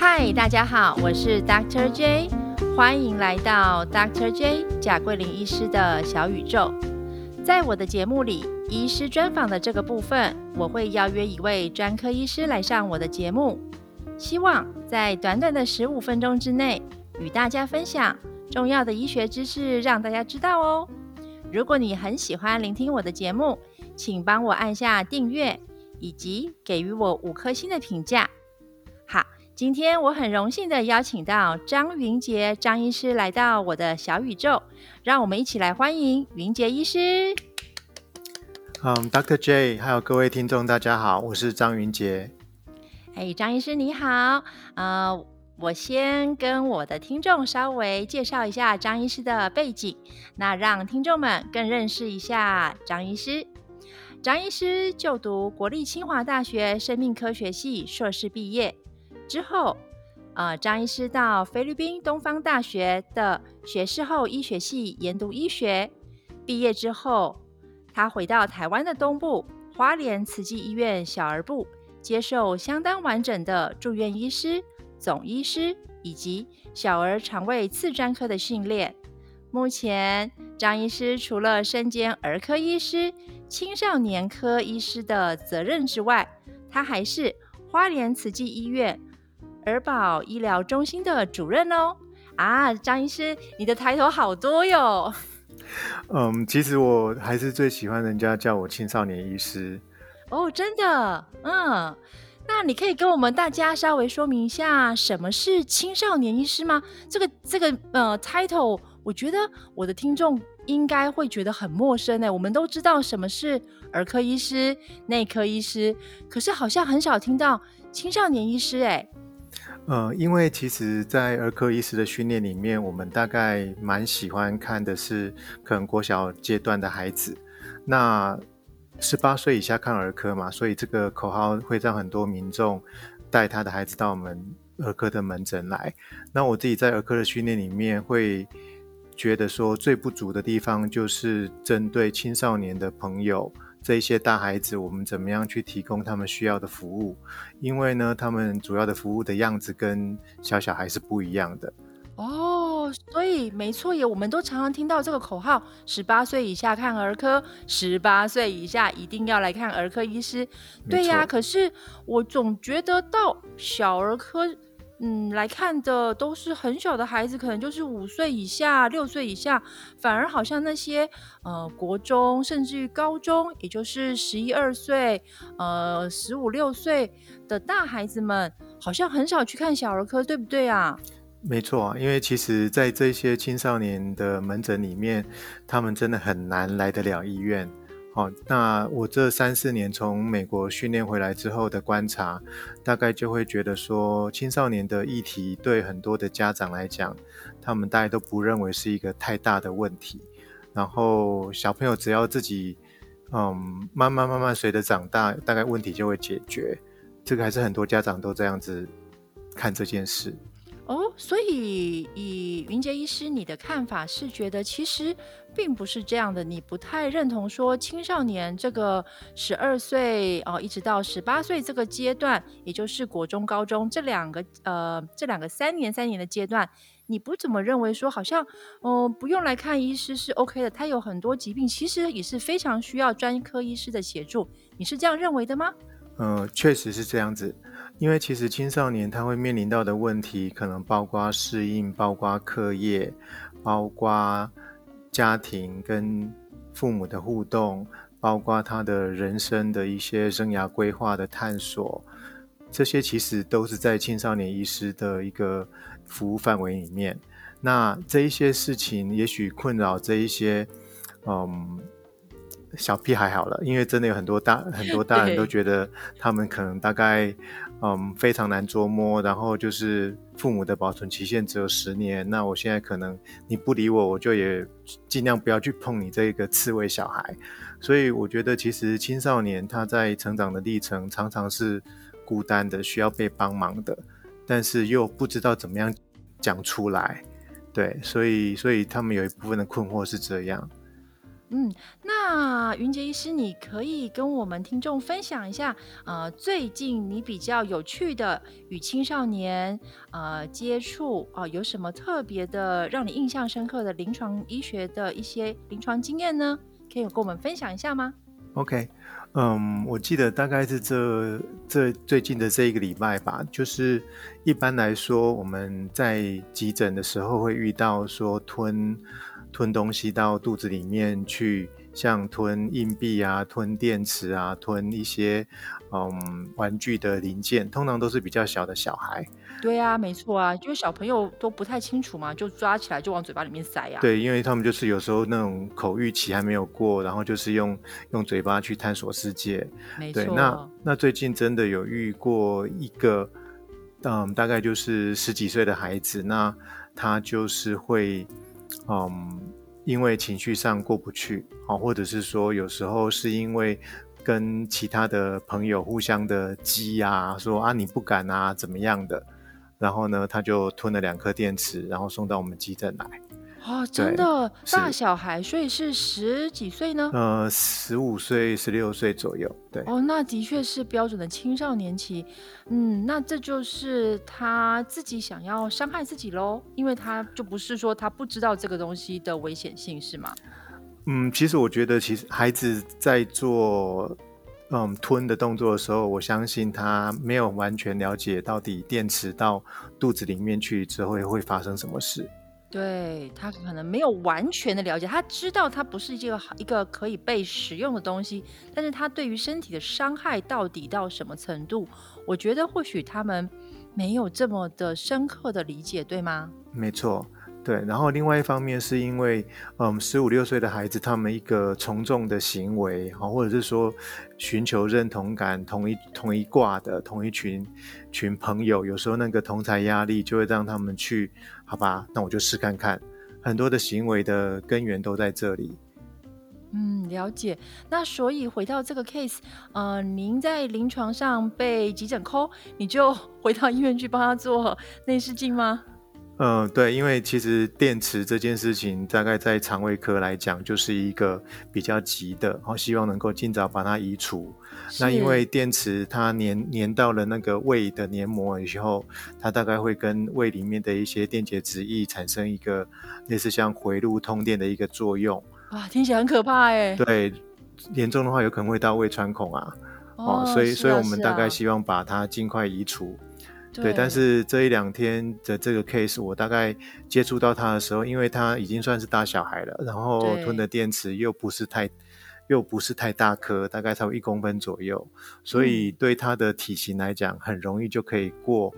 嗨，大家好，我是 Doctor J，欢迎来到 Doctor J 贾桂林医师的小宇宙。在我的节目里，医师专访的这个部分，我会邀约一位专科医师来上我的节目，希望在短短的十五分钟之内，与大家分享重要的医学知识，让大家知道哦。如果你很喜欢聆听我的节目，请帮我按下订阅，以及给予我五颗星的评价。好，今天我很荣幸的邀请到张云杰张医师来到我的小宇宙，让我们一起来欢迎云杰医师。嗯，Dr. J，还有各位听众，大家好，我是张云杰。哎，张医师你好，呃，我先跟我的听众稍微介绍一下张医师的背景，那让听众们更认识一下张医师。张医师就读国立清华大学生命科学系硕士毕业之后，呃，张医师到菲律宾东方大学的学士后医学系研读医学。毕业之后，他回到台湾的东部花莲慈济医院小儿部，接受相当完整的住院医师、总医师以及小儿肠胃次专科的训练。目前，张医师除了身兼儿科医师、青少年科医师的责任之外，他还是花莲慈济医院儿保医疗中心的主任哦。啊，张医师，你的抬头好多哟。嗯，其实我还是最喜欢人家叫我青少年医师。哦，真的，嗯，那你可以跟我们大家稍微说明一下什么是青少年医师吗？这个这个呃 title，我觉得我的听众应该会觉得很陌生呢。我们都知道什么是儿科医师、内科医师，可是好像很少听到青少年医师哎。呃，因为其实，在儿科医师的训练里面，我们大概蛮喜欢看的是可能国小阶段的孩子。那十八岁以下看儿科嘛，所以这个口号会让很多民众带他的孩子到我们儿科的门诊来。那我自己在儿科的训练里面，会觉得说最不足的地方，就是针对青少年的朋友。这些大孩子，我们怎么样去提供他们需要的服务？因为呢，他们主要的服务的样子跟小小孩是不一样的。哦，所以没错耶，我们都常常听到这个口号：十八岁以下看儿科，十八岁以下一定要来看儿科医师。对呀，可是我总觉得到小儿科。嗯，来看的都是很小的孩子，可能就是五岁以下、六岁以下，反而好像那些呃国中甚至于高中，也就是十一二岁、呃十五六岁的大孩子们，好像很少去看小儿科，对不对啊？没错，因为其实，在这些青少年的门诊里面，他们真的很难来得了医院。哦，那我这三四年从美国训练回来之后的观察，大概就会觉得说，青少年的议题对很多的家长来讲，他们大家都不认为是一个太大的问题。然后小朋友只要自己，嗯，慢慢慢慢随着长大，大概问题就会解决。这个还是很多家长都这样子看这件事。哦，所以以云杰医师，你的看法是觉得其实并不是这样的，你不太认同说青少年这个十二岁哦，一直到十八岁这个阶段，也就是国中、高中这两个呃这两个三年三年的阶段，你不怎么认为说好像哦不用来看医师是 OK 的，他有很多疾病其实也是非常需要专科医师的协助，你是这样认为的吗？嗯，确实是这样子。因为其实青少年他会面临到的问题，可能包括适应、包括课业、包括家庭跟父母的互动，包括他的人生的一些生涯规划的探索，这些其实都是在青少年医师的一个服务范围里面。那这一些事情，也许困扰这一些，嗯。小屁孩好了，因为真的有很多大很多大人都觉得他们可能大概嗯非常难捉摸，然后就是父母的保存期限只有十年，那我现在可能你不理我，我就也尽量不要去碰你这个刺猬小孩。所以我觉得其实青少年他在成长的历程常常是孤单的，需要被帮忙的，但是又不知道怎么样讲出来。对，所以所以他们有一部分的困惑是这样。嗯，那。云杰医师，你可以跟我们听众分享一下，呃，最近你比较有趣的与青少年呃接触啊、有什么特别的让你印象深刻的临床医学的一些临床经验呢？可以跟我们分享一下吗？OK，嗯，我记得大概是这这最近的这一个礼拜吧，就是一般来说我们在急诊的时候会遇到说吞吞东西到肚子里面去，像吞硬币啊、吞电池啊、吞一些嗯玩具的零件，通常都是比较小的小孩。对啊，没错啊，因为小朋友都不太清楚嘛，就抓起来就往嘴巴里面塞呀、对，因为他们就是有时候那种口欲期还没有过，然后就是用用嘴巴去探索世界。对，没错。那那最近真的有遇过一个，嗯，大概就是十几岁的孩子，那他就是会，嗯，因为情绪上过不去，啊，或者是说有时候是因为跟其他的朋友互相的激啊，说啊你不敢啊怎么样的，然后呢他就吞了两颗电池，然后送到我们急诊来。哦，真的大小孩，所以是十几岁呢？呃，十五岁、十六岁左右，对。哦，那的确是标准的青少年期。嗯，那这就是他自己想要伤害自己喽，因为他就不是说他不知道这个东西的危险性，是吗？嗯，其实我觉得，其实孩子在做嗯吞的动作的时候，我相信他没有完全了解到底电池到肚子里面去之后会发生什么事。对他可能没有完全的了解，他知道它不是一个好一个可以被使用的东西，但是他对于身体的伤害到底到什么程度，我觉得或许他们没有这么的深刻的理解，对吗？没错，对。然后另外一方面是因为，嗯，十五六岁的孩子他们一个从众的行为，好，或者是说寻求认同感，同一同一挂的同一群群朋友，有时候那个同才压力就会让他们去，好吧，那我就试看看。很多的行为的根源都在这里。嗯，了解。那所以回到这个 case，呃，您在临床上被急诊 call，你就回到医院去帮他做内视镜吗？嗯，对，因为其实电池这件事情，大概在肠胃科来讲，就是一个比较急的，然后希望能够尽早把它移除。那因是为电池它粘粘到了那个胃的黏膜以后，它大概会跟胃里面的一些电解质液产生一个类似像回路通电的一个作用。哇，听起来很可怕哎。对，严重的话有可能会到胃穿孔啊。哦，所以是所以我们大概希望把它尽快移除。对，但是这一两天的这个 case，我大概接触到他的时候，因为他已经算是大小孩了，然后吞的电池又不是太，又不是太大颗，大概才有一公分左右，所以嗯。对他的体型来讲，很容易就可以过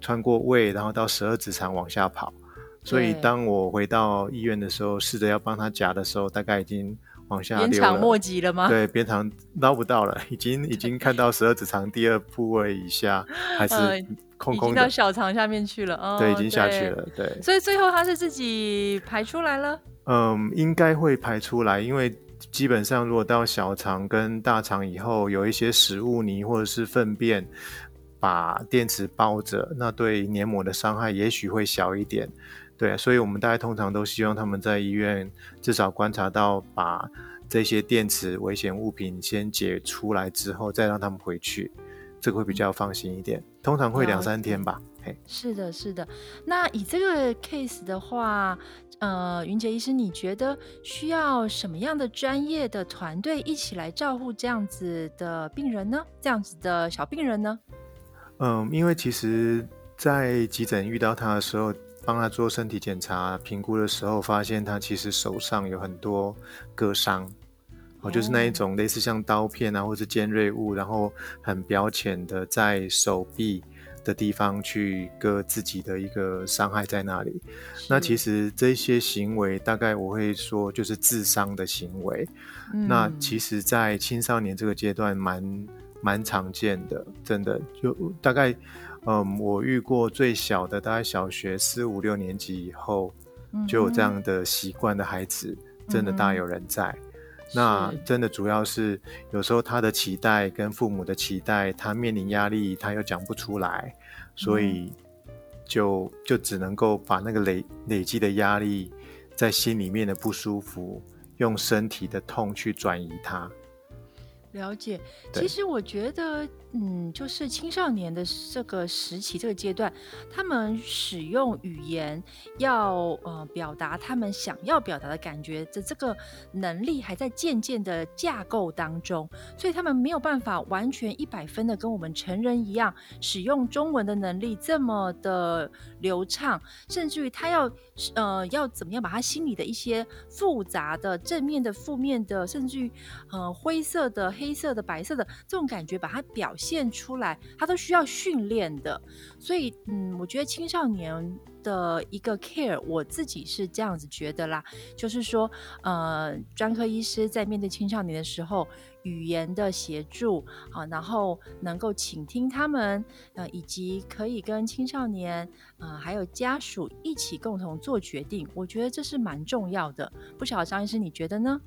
穿过胃，然后到十二指肠往下跑。所以当我回到医院的时候，试着要帮他夹的时候，大概已经往下鞭长。莫及了吗？对，边长捞不到了，已经已经看到十二指肠第二部位以下，还是呃空空的已经到。小肠下面去了。哦，对，已经下去。了。对，所以最后他是自己排出来了。嗯，应该会排出来，因为基本上如果到小肠跟大肠以后，有一些食物泥或者是粪便把电池包着，那对黏膜的伤害也许会小一点。对，所以我们大概通常都希望他们在医院至少观察到把这些电池危险物品先解出来之后，再让他们回去，这个会比较放心一点。通常会两三天吧。嘿，是的，是的。那以这个 case 的话，呃，云杰医师，你觉得需要什么样的专业的团队一起来照顾这样子的病人呢？这样子的小病人呢？嗯，因为其实，在急诊遇到他的时候，帮他做身体检查评估的时候，发现他其实手上有很多割伤，哦，就是那一哦。种类似像刀片啊，或是尖锐物，然后很表浅的在手臂的地方去割自己的一个伤害在那里。那其实，这些行为，大概我会说就是自伤的行为。那嗯。其实，在青少年这个阶段蛮蛮常见的，真的。就大概，嗯，我遇过最小的，大概小学四五六年级以后就有这样的习惯的孩子，真的大有人在。那真的主要是有时候他的期待跟父母的期待，他面临压力，他又讲不出来，所以就就只能够把那个累累积的压力在心里面的不舒服，用身体的痛去转移它。了解，其实我觉得，嗯，就是青少年的这个时期、这个阶段，他们使用语言要呃表达他们想要表达的感觉的这个能力，还在渐渐的架构当中，所以他们没有办法完全一百分的跟我们成人一样，使用中文的能力这么的流畅，甚至于他要呃要怎么样把他心里的一些复杂的、正面的、负面的，甚至于呃灰色的、黑色的、白色的这种感觉，把它表现出来，他都需要训练的。所以，嗯，我觉得青少年的一个 care，我自己是这样子觉得啦，就是说，呃，专科医师在面对青少年的时候，语言的协助啊，然后能够倾听他们，呃，以及可以跟青少年，呃，还有家属一起共同做决定，我觉得这是蛮重要的。不晓张医师你觉得呢？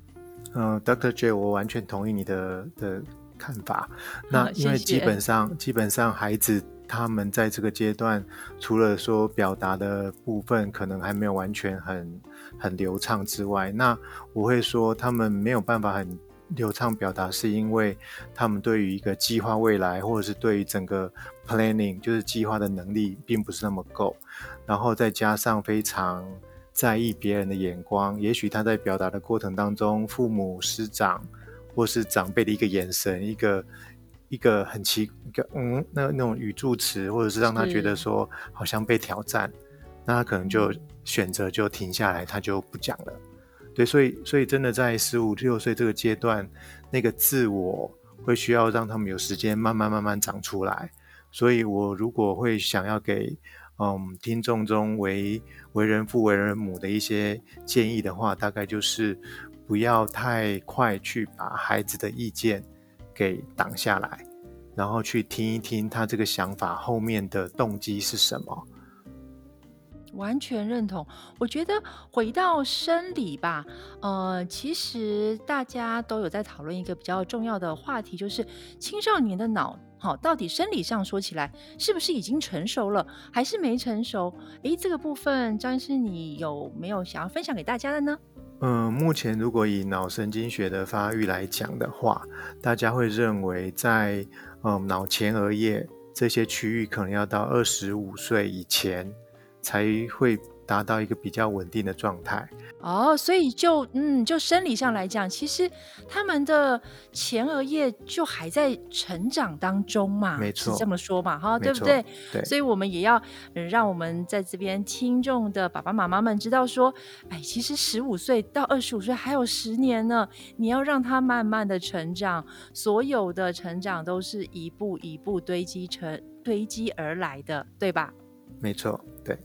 嗯、，Doctor J，我完全同意你的的看法。那因为基本上，基本上孩子他们在这个阶段，除了说表达的部分可能还没有完全很很流畅之外，那我会说他们没有办法很流畅表达，是因为他们对于一个计划未来，或者是对于整个 planning 就是计划的能力，并不是那么够。然后再加上非常在意别人的眼光，也许他在表达的过程当中，父母师长或是长辈的一个眼神，一个一个很奇一个嗯那那种语助词，或者是让他觉得说好像被挑战，那他可能就嗯选择就停下来，他就不讲了。对，所以所以真的在十五六岁这个阶段，那个自我会需要让他们有时间慢慢慢慢长出来。所以我如果会想要给嗯听众中为为人父为人母的一些建议的话，大概就是不要太快去把孩子的意见给挡下来，然后去听一听他这个想法后面的动机是什么。完全认同。我觉得回到生理吧，呃，其实大家都有在讨论一个比较重要的话题，就是青少年的脑，好、到底生理上说起来是不是已经成熟了，还是没成熟？诶，这个部分张医师，你有没有想要分享给大家的呢？嗯，目前如果以脑神经学的发育来讲的话，大家会认为在嗯脑前额叶这些区域可能要到二十五岁以前才会达到一个比较稳定的状态。哦，所以就嗯，就生理上来讲，其实他们的前额叶就还在成长当中嘛，没错是这么说嘛，哈，对不对？对所以我们也要、嗯让我们在这边听众的爸爸妈妈们知道说，哎，其实十五岁到二十五岁还有十年呢，你要让他慢慢的成长，所有的成长都是一步一步堆积成堆积而来的，对吧？没错，对。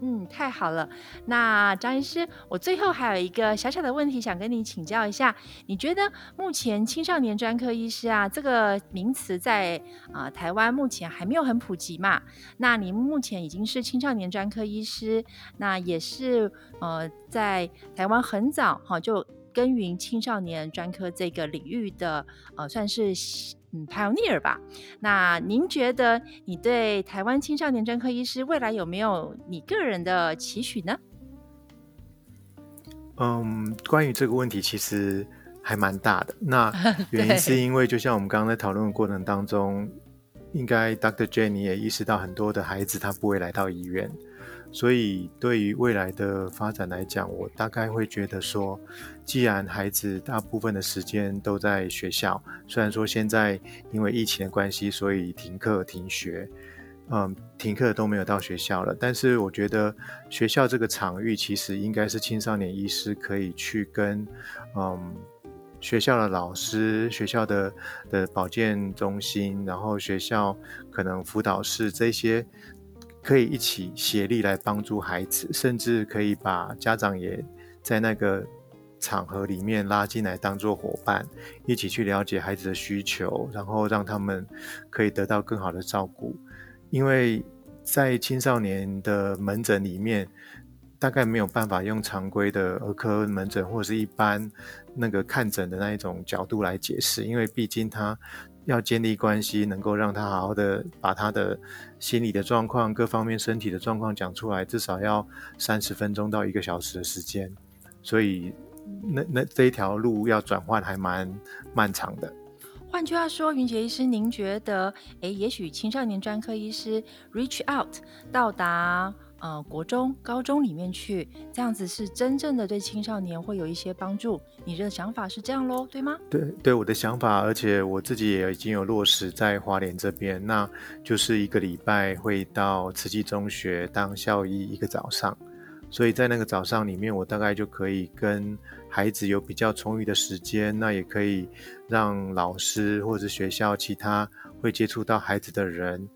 嗯，太好了。那张医师，我最后还有一个小小的问题想跟你请教一下，你觉得目前青少年专科医师啊这个名词在啊、台湾目前还没有很普及嘛？那你目前已经是青少年专科医师，那也是呃在台湾很早哈、就耕耘青少年专科这个领域的呃算是嗯 pioneer 吧。那您觉得你对台湾青少年专科医师未来有没有你个人的期许呢？嗯，关于这个问题，其实还蛮大的。那 原因是因为，就像我们刚刚在讨论的过程当中，应该 Dr. Jane 你也意识到，很多的孩子他不会来到医院，所以对于未来的发展来讲，我大概会觉得说，既然孩子大部分的时间都在学校，虽然说现在因为疫情的关系，所以停课停学。嗯，停课都没有到学校了，但是我觉得学校这个场域其实应该是青少年医师可以去跟嗯学校的老师、学校的的保健中心，然后学校可能辅导室这些可以一起协力来帮助孩子，甚至可以把家长也在那个场合里面拉进来当做伙伴，一起去了解孩子的需求，然后让他们可以得到更好的照顾。因为在青少年的门诊里面，大概没有办法用常规的儿科门诊或者是一般那个看诊的那一种角度来解释，因为毕竟他要建立关系，能够让他好好的把他的心理的状况、各方面身体的状况讲出来，至少要三十分钟到一个小时的时间。所以那那这一条路要转换还蛮漫长的。换句话说，云杰医师，您觉得，诶，也许青少年专科医师 reach out 到达呃国中、高中里面去，这样子是真正的对青少年会有一些帮助。你的想法是这样喽，对吗？对对，我的想法，而且我自己也已经有落实在华联这边，那就是一个礼拜会到慈济中学当校医一个早上。所以在那个早上里面，我大概就可以跟孩子有比较充裕的时间，那也可以让老师或者学校其他会接触到孩子的人，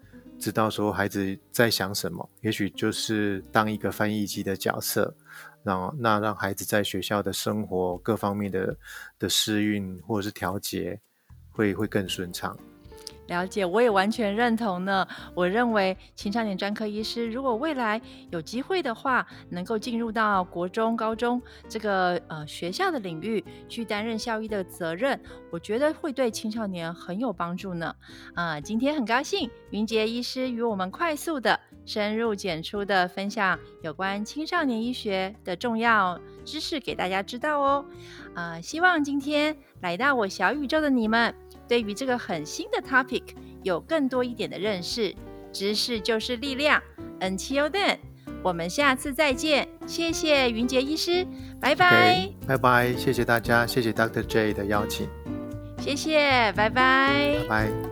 知道说孩子在想什么，也许就是当一个翻译机的角色，那那让孩子在学校的生活各方面的的适应或者是调节，会会更顺畅。了解，我也完全认同呢。我认为青少年专科医师如果未来有机会的话，能够进入到国中、高中这个呃学校的领域去担任校医的责任，我觉得会对青少年很有帮助呢。啊，今天很高兴云杰医师与我们快速的、深入简出的分享有关青少年医学的重要知识给大家知道哦。啊，希望今天来到我小宇宙的你们。对于这个很新的 topic 有更多一点的认识，知识就是力量。Until then，我们下次再见。谢谢云杰医师，拜拜。拜拜，谢谢大家，谢谢 Dr. J 的邀请。谢谢，拜拜。拜拜。